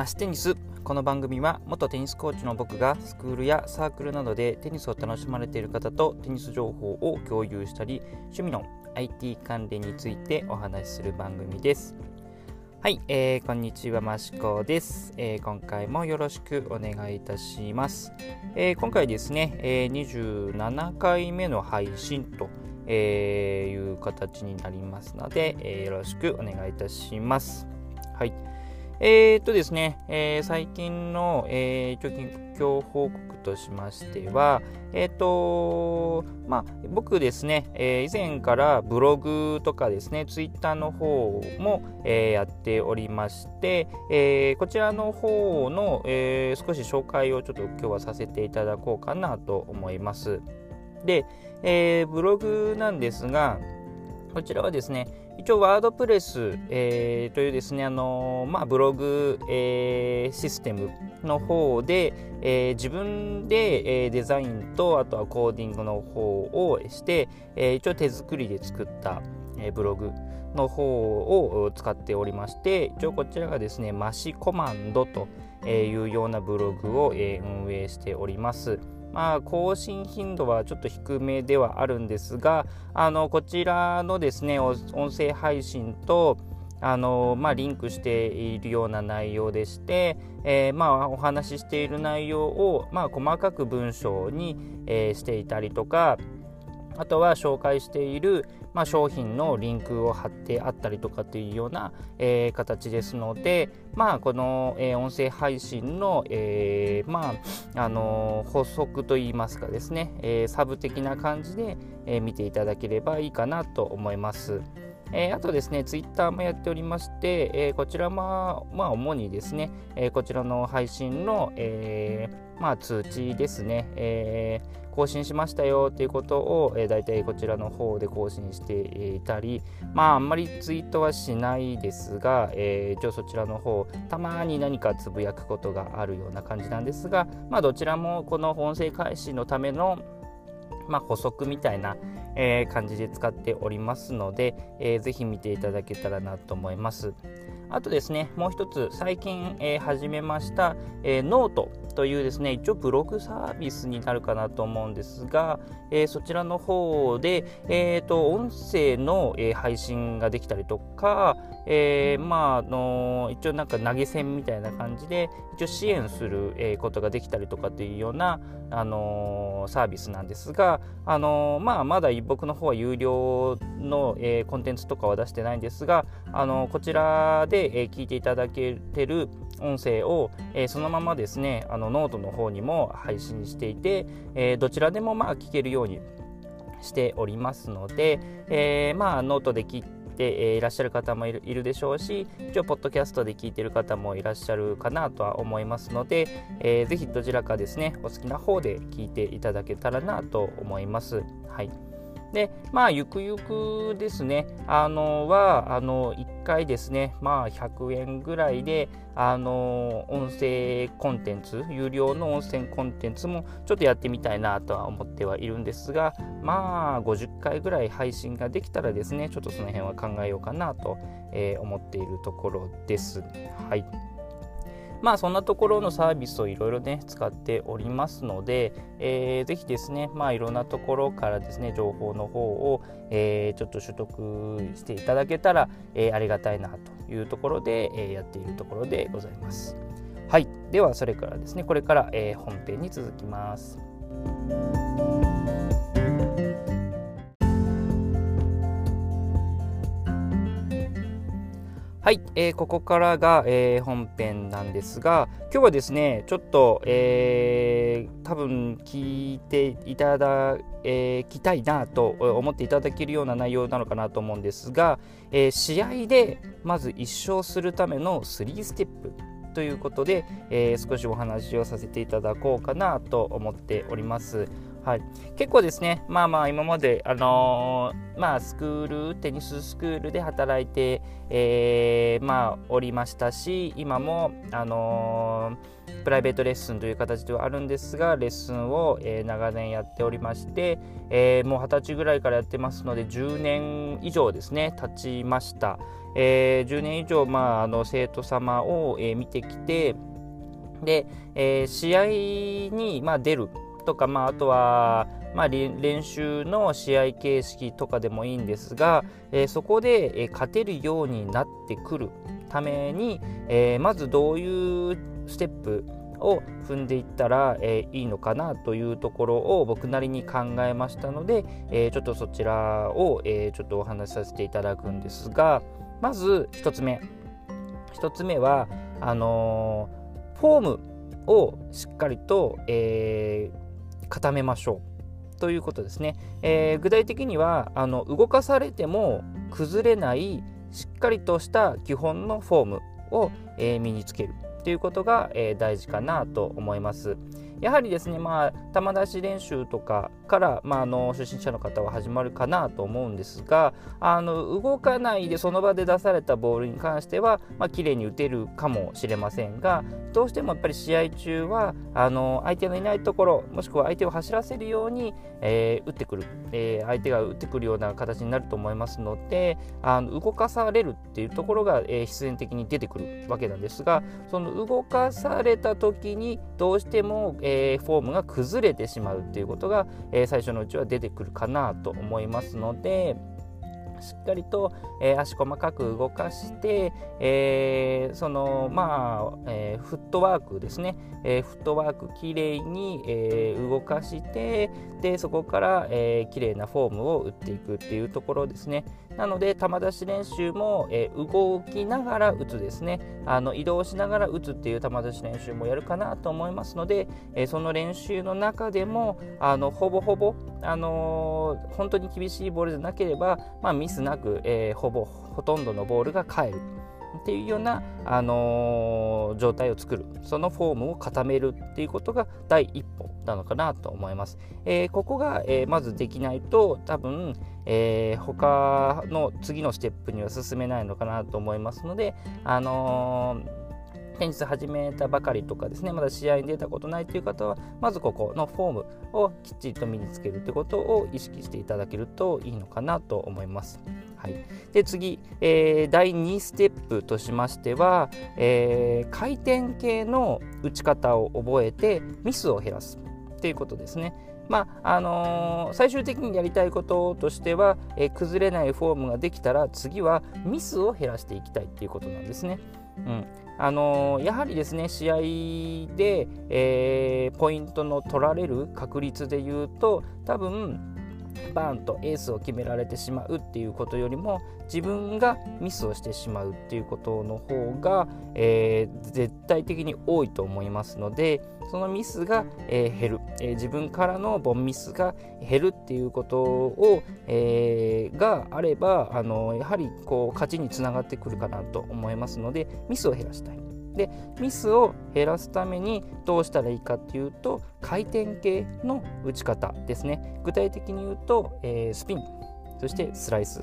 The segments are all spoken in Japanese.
マステニスこの番組は元テニスコーチの僕がスクールやサークルなどでテニスを楽しまれている方とテニス情報を共有したり趣味の IT 関連についてお話しする番組ですはい、えー、こんにちはマシコです、えー、今回もよろしくお願いいたします、えー、今回ですね、えー、27回目の配信とえー、いう形になりますので、えー、よろしくお願いいたします。はい。えー、っとですね、えー、最近の、えー、近況報告としましては、えっ、とまあ、僕ですね、え以前からブログとかですね、ツイッターの方も、えやっておりまして、えこちらの方の、え少し紹介をちょっと今日はさせていただこうかなと思います。で、えブログなんですが、こちらはですね、一応ワードプレス、えー、というですね、あのー、まあ、ブログ、えー、システムの方で、え自分で、えデザインとあとはコーディングの方をして、え一応手作りで作った、えブログの方を使っておりまして一応こちらがですねマシコマンドというようなブログを、え運営しております。まあ、更新頻度はちょっと低めではあるんですが、あのこちらのですね、音声配信と、あのまあ、リンクしているような内容でして、えー、まあ、お話ししている内容を、まあ、細かく文章に、えー、していたりとかあとは紹介している、まあ、商品のリンクを貼ってあったりとかというような、えー、形ですので、まあ、この、えー、音声配信の、えー、まあ、あの補足といいますかですね、えサブ的な感じで、え見ていただければいいかなと思います。えー、あとですね、ツイッターもやっておりまして、えー、こちらも、まあ、主にですね、えー、こちらの配信の、えまあ、通知ですね、え更新しましたよということを、えー、大体こちらの方で更新していたり、まあ、あんまりツイートはしないですが、えー、一応そちらの方、たまに何かつぶやくことがあるような感じなんですが、まあ、どちらもこの音声開始のためのまあ、補足みたいな、えー、感じで使っておりますので、えー、ぜひ見ていただけたらなと思います。あとですね、もう一つ最近、えー、始めました、えー、ノートというですね、一応ブログサービスになるかなと思うんですが、えー、そちらの方で、えーと、音声の、えー、配信ができたりとか、えー、まあ、あの、一応なんか投げ銭みたいな感じで、一応支援する、え、ことができたりとかっていうような、あの、サービスなんですが、あの、まあ、まだ僕の方は有料の、え、コンテンツとかは出してないんですが、あの、こちらで、え、聞いていただけてる音声を、え、そのままですね、あのノートの方にも配信していて、え、どちらでもまあ聞けるようにしておりますので、えー、まあノートで聞いていらっしゃる方もいるいるでしょうし一応ポッドキャストで聞いてる方もいらっしゃるかなとは思いますので、えー、ぜひどちらかですねお好きな方で聞いていただけたらなと思います。はいで、まあ、ゆくゆくですね、あの、は、あの、1回ですね、まあ、100円ぐらいで、あの、音声コンテンツ、有料の音声コンテンツもちょっとやってみたいなとは思ってはいるんですが、まあ、50回ぐらい配信ができたらですね、ちょっとその辺は考えようかなと、えー、思っているところです。はい。まあそんなところのサービスをいろいろね使っておりますので、えー、ぜひですねまあいろんなところからですね情報の方を、えー、ちょっと取得していただけたら、えー、ありがたいなというところで、えー、やっているところでございます。はい、ではそれからですねこれから、えー、本編に続きます。はい、えー、ここからが、えー、本編なんですが今日はですねちょっと、えー、多分聞いていただ、えきたいなと思っていただけるような内容なのかなと思うんですが、え試合でまず1勝するための3ステップということで、え少しお話をさせていただこうかなと思っております。はい、結構ですね、まあまあ今まで、あのー、まあスクール、テニススクールで働いて、えー、まあおりましたし、今も、あのー、プライベートレッスンという形ではあるんですが、レッスンを、え、長年やっておりまして、え、もう二十歳ぐらいからやってますので、10年以上ですね、経ちました。え、10年以上、まあ、あの生徒様を、え、見てきて、で、え、試合に、まあ、出るとか、まあ、あとは、まあ、練習の試合形式とかでもいいんですが、えー、そこで、えー、勝てるようになってくるために、えー、まずどういうステップを踏んでいったら、えいいのかなというところを僕なりに考えましたので、えちょっとそちらを、えちょっとお話しさせていただくんですがまず1つ目。1つ目はあのフォームをしっかりと、え、固めましょう。ということですね、えー、具体的にはあの動かされても崩れないしっかりとした基本のフォームを、えー、身につける。ということが、え大事かなと思います。やはりですね、まあ、球出し練習とかから、まあ、あの初心者の方は始まるかなと思うんですがあの動かないでその場で出されたボールに関しては、まあ綺麗に打てるかもしれませんがどうしてもやっぱり試合中はあの相手のいないところもしくは相手を走らせるように、えー、打ってくる、えー、相手が打ってくるような形になると思いますのであの動かされるっていうところが、えー、必然的に出てくるわけなんですがその動かされた時にどうしても、えーえー、フォームが崩れてしまうっていうことが、えー、最初のうちは出てくるかなと思いますので、しっかりと、えー、足細かく動かして、えー、そのまあ、えー、フットワークですね、えフットワークきれいに、え動かしてでそこから、えー、きれいなフォームを打っていくっていうところですね。なので球出し練習も、え動きながら打つですね。あの移動しながら打つっていう球出し練習もやるかなと思いますので、えその練習の中でもあのほぼほぼ、あの本当に厳しいボールでなければ、まあ、ミスなく、え、ほぼほとんどのボールが返る。っていうような、あのー、状態を作るそのフォームを固めるっていうことが第一歩なのかなと思います。えー、ここが、えー、まずできないと多分、えー、他の次のステップには進めないのかなと思いますので、あのーテニス始めたばかりとかですねまだ試合に出たことないという方はまずここのフォームをきっちりと身につけるということを意識していただけるといいのかなと思います。はい、で次、えー、第2ステップとしましては、えー、回転系の打ち方を覚えてミスを減らすということですね。まああのー、最終的にやりたいこととしては、えー、崩れないフォームができたら次はミスを減らしていきたいということなんですね。うん。あのー、やはりですね試合で、えー、ポイントの取られる確率でいうと多分バーンとエースを決められてしまうっていうことよりも自分がミスをしてしまうっていうことの方が、えー、絶対的に多いと思いますのでそのミスが、えー、減る、えー、自分からのボンミスが減るっていうことを、え、があればあのやはりこう勝ちにつながってくるかなと思いますのでミスを減らしたい。でミスを減らすためにどうしたらいいかっていうと回転系の打ち方ですね。具体的に言うと、えー、スピンそしてスライス。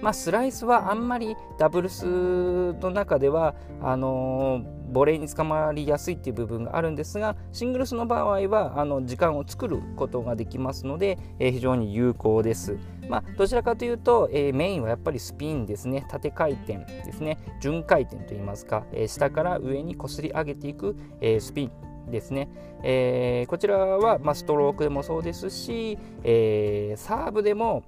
まあ、スライスはあんまりダブルスの中ではあのー、ボレーに捕まりやすいっていう部分があるんですがシングルスの場合はあの時間を作ることができますので、えー、非常に有効です。まあ、どちらかというと、えー、メインはやっぱりスピンですね。縦回転ですね。順回転といいますか、え下から上にこすり上げていく、えスピンですね、えこちらは、まあ、ストロークでもそうですし、えサーブでも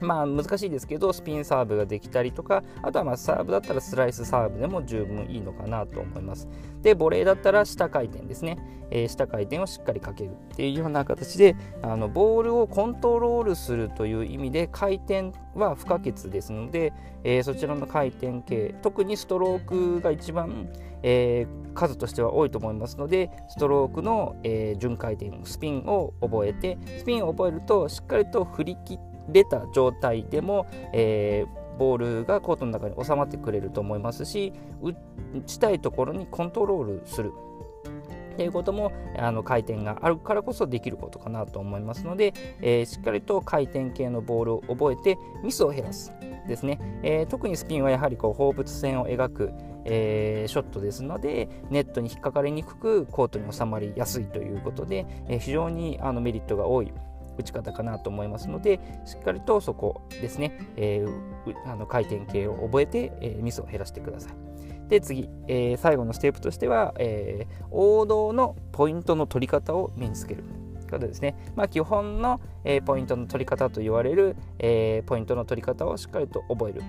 まあ難しいですけどスピンサーブができたりとかあとはまサーブだったらスライスサーブでも十分いいのかなと思います。でボレーだったら下回転ですね、えー、下回転をしっかりかけるっていうような形であのボールをコントロールするという意味で回転は不可欠ですので、えー、そちらの回転系特にストロークが一番、えー、数としては多いと思いますのでストロークの、えー、順回転スピンを覚えてスピンを覚えるとしっかりと振り切って出た状態でも、えー、ボールがコートの中に収まってくれると思いますし打ちたいところにコントロールする。っていうこともあの回転があるからこそできることかなと思いますので、えー、しっかりと回転系のボールを覚えてミスを減らすですね、えー、特にスピンはやはりこう放物線を描く、えー、ショットですのでネットに引っかかりにくくコートに収まりやすいということで、え、非常にあのメリットが多い打ち方かなと思いますのでしっかりとそこですね、えー、あの回転系を覚えて、えー、ミスを減らしてください。で次、えー、最後のステップとしては、え、王道のポイントの取り方を身につける。ことですね。まあ、基本の、え、ポイントの取り方と言われる、え、ポイントの取り方をしっかりと覚える。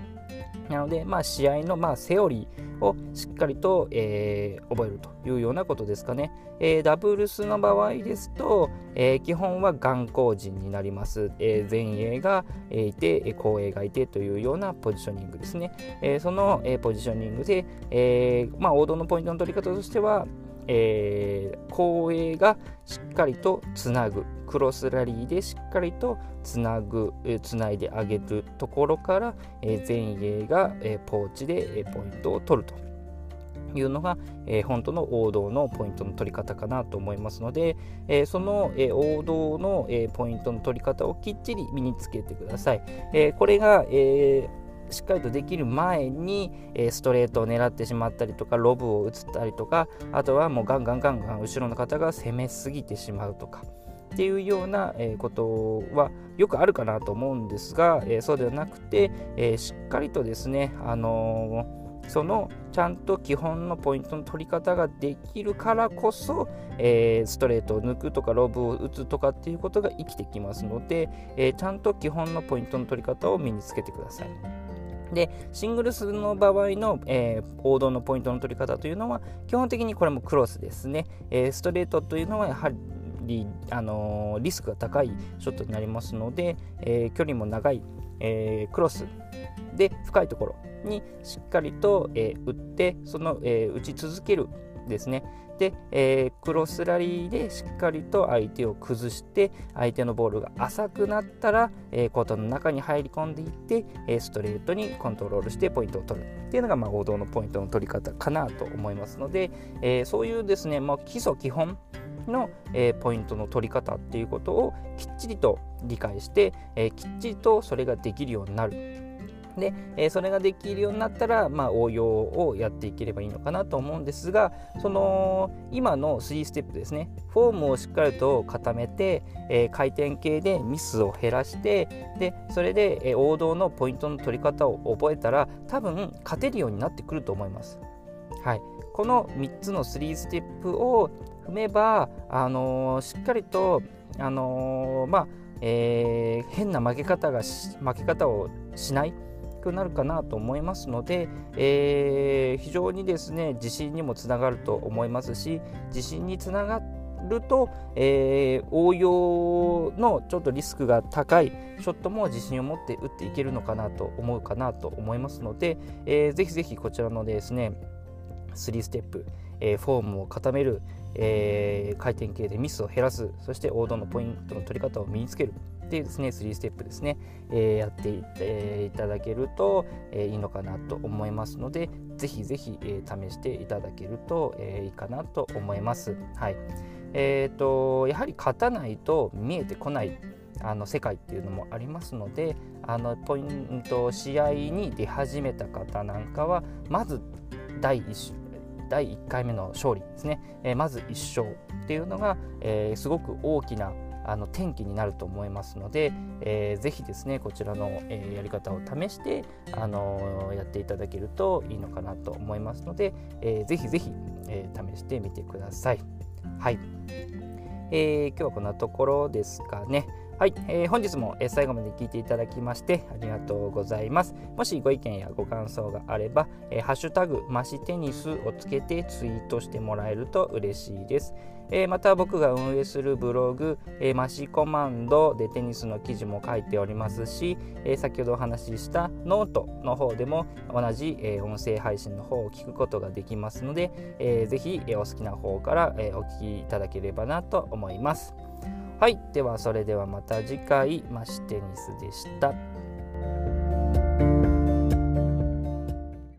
なので、まあ、試合の、まあ、セオリーをしっかりと、えー、覚えるというようなことですかね。えー、ダブルスの場合ですと、えー、基本は眼光陣になります。えー、前衛がいて、後衛がいてというようなポジショニングですね。えー、その、えー、ポジショニングで、えーまあ、王道のポイントの取り方としては、えー、後衛がしっかりとつなぐ。クロスラリーでしっかりとつなぐ。つないであげるところから、えー、前衛が、え、ポーチで、え、ポイントを取ると。いうのが、え、本当の王道のポイントの取り方かなと思いますので、え、その、え、王道の、えポイントの取り方をきっちり身につけてください。えこれが、えしっかりとできる前に、えストレートを狙ってしまったりとかロブを打つたりとかあとはもうガンガンガンガン後ろの方が攻めすぎてしまうとかっていうようなことはよくあるかなと思うんですが、えそうではなくて、えしっかりとですね、あのそのちゃんと基本のポイントの取り方ができるからこそ、えー、ストレートを抜くとかロブを打つとかっていうことが生きてきますので、え、ちゃんと基本のポイントの取り方を身につけてください。でシングルスの場合の、えー、王道のポイントの取り方というのは基本的にこれもクロスですね、えー、ストレートというのはやはり、あのー、リスクが高いショットになりますので、え距離も長い、えクロスで深いところにしっかりと、え打ってその、え打ち続けるですね。で、えー、クロスラリーでしっかりと相手を崩して相手のボールが浅くなったら、えー、コートの中に入り込んでいって、えー、ストレートにコントロールしてポイントを取る。っていうのが、まあ、王道のポイントの取り方かなと思いますので、えそういうですね、まあ、基礎基本の、えポイントの取り方っていうことをきっちりと理解して、えきっちりとそれができるようになる。で、えー、それができるようになったら、まあ、応用をやっていければいいのかなと思うんですがその今の3ステップですね。フォームをしっかりと固めて、えー、回転系でミスを減らしてでそれで、えー、王道のポイントの取り方を覚えたら多分勝てるようになってくると思います。はい、この3つの3ステップを踏めば、あのー、しっかりと、あのまあえ変な負け方が負け方をしない。くなるかなと思いますので、えー、非常にですね自信にもつながると思いますし自信につながると、えー、応用のちょっとリスクが高いショットも自信を持って打っていけるのかなと思うかなと思いますので、えー、ぜひぜひこちらのですね3ステップ、えー、フォームを固める、えー、回転系でミスを減らすそして王道のポイントの取り方を身につけるってですね3ステップですね、えー、やってい,、えー、いただけると、えー、いいのかなと思いますのでぜひぜひ、えー、試していただけると、えー、いいかなと思います。はいえーと、やはり勝たないと見えてこないあの世界っていうのもありますのであのポイント試合に出始めた方なんかはまず第1第1回目の勝利ですね、えー、まず1勝っていうのが、えー、すごく大きなあの転機になると思いますので、えー、ぜひですねこちらの、え、やり方を試して、あの、やっていただけるといいのかなと思いますので、えー、ぜひぜひ、え、試してみてください。はい、えー、今日はこんなところですかね。はい、えー、本日も最後まで聞いていただきましてありがとうございます。もしご意見やご感想があれば、えー、ハッシュタグマシテニスをつけてツイートしてもらえると嬉しいです。えー、また僕が運営するブログ、えー、マシコマンドでテニスの記事も書いておりますし、えー、先ほどお話ししたノートの方でも同じ、え音声配信の方を聞くことができますので、えー、ぜひ、えお好きな方から、えお聞きいただければなと思います。はい、ではそれではまた次回、マシテニスでした。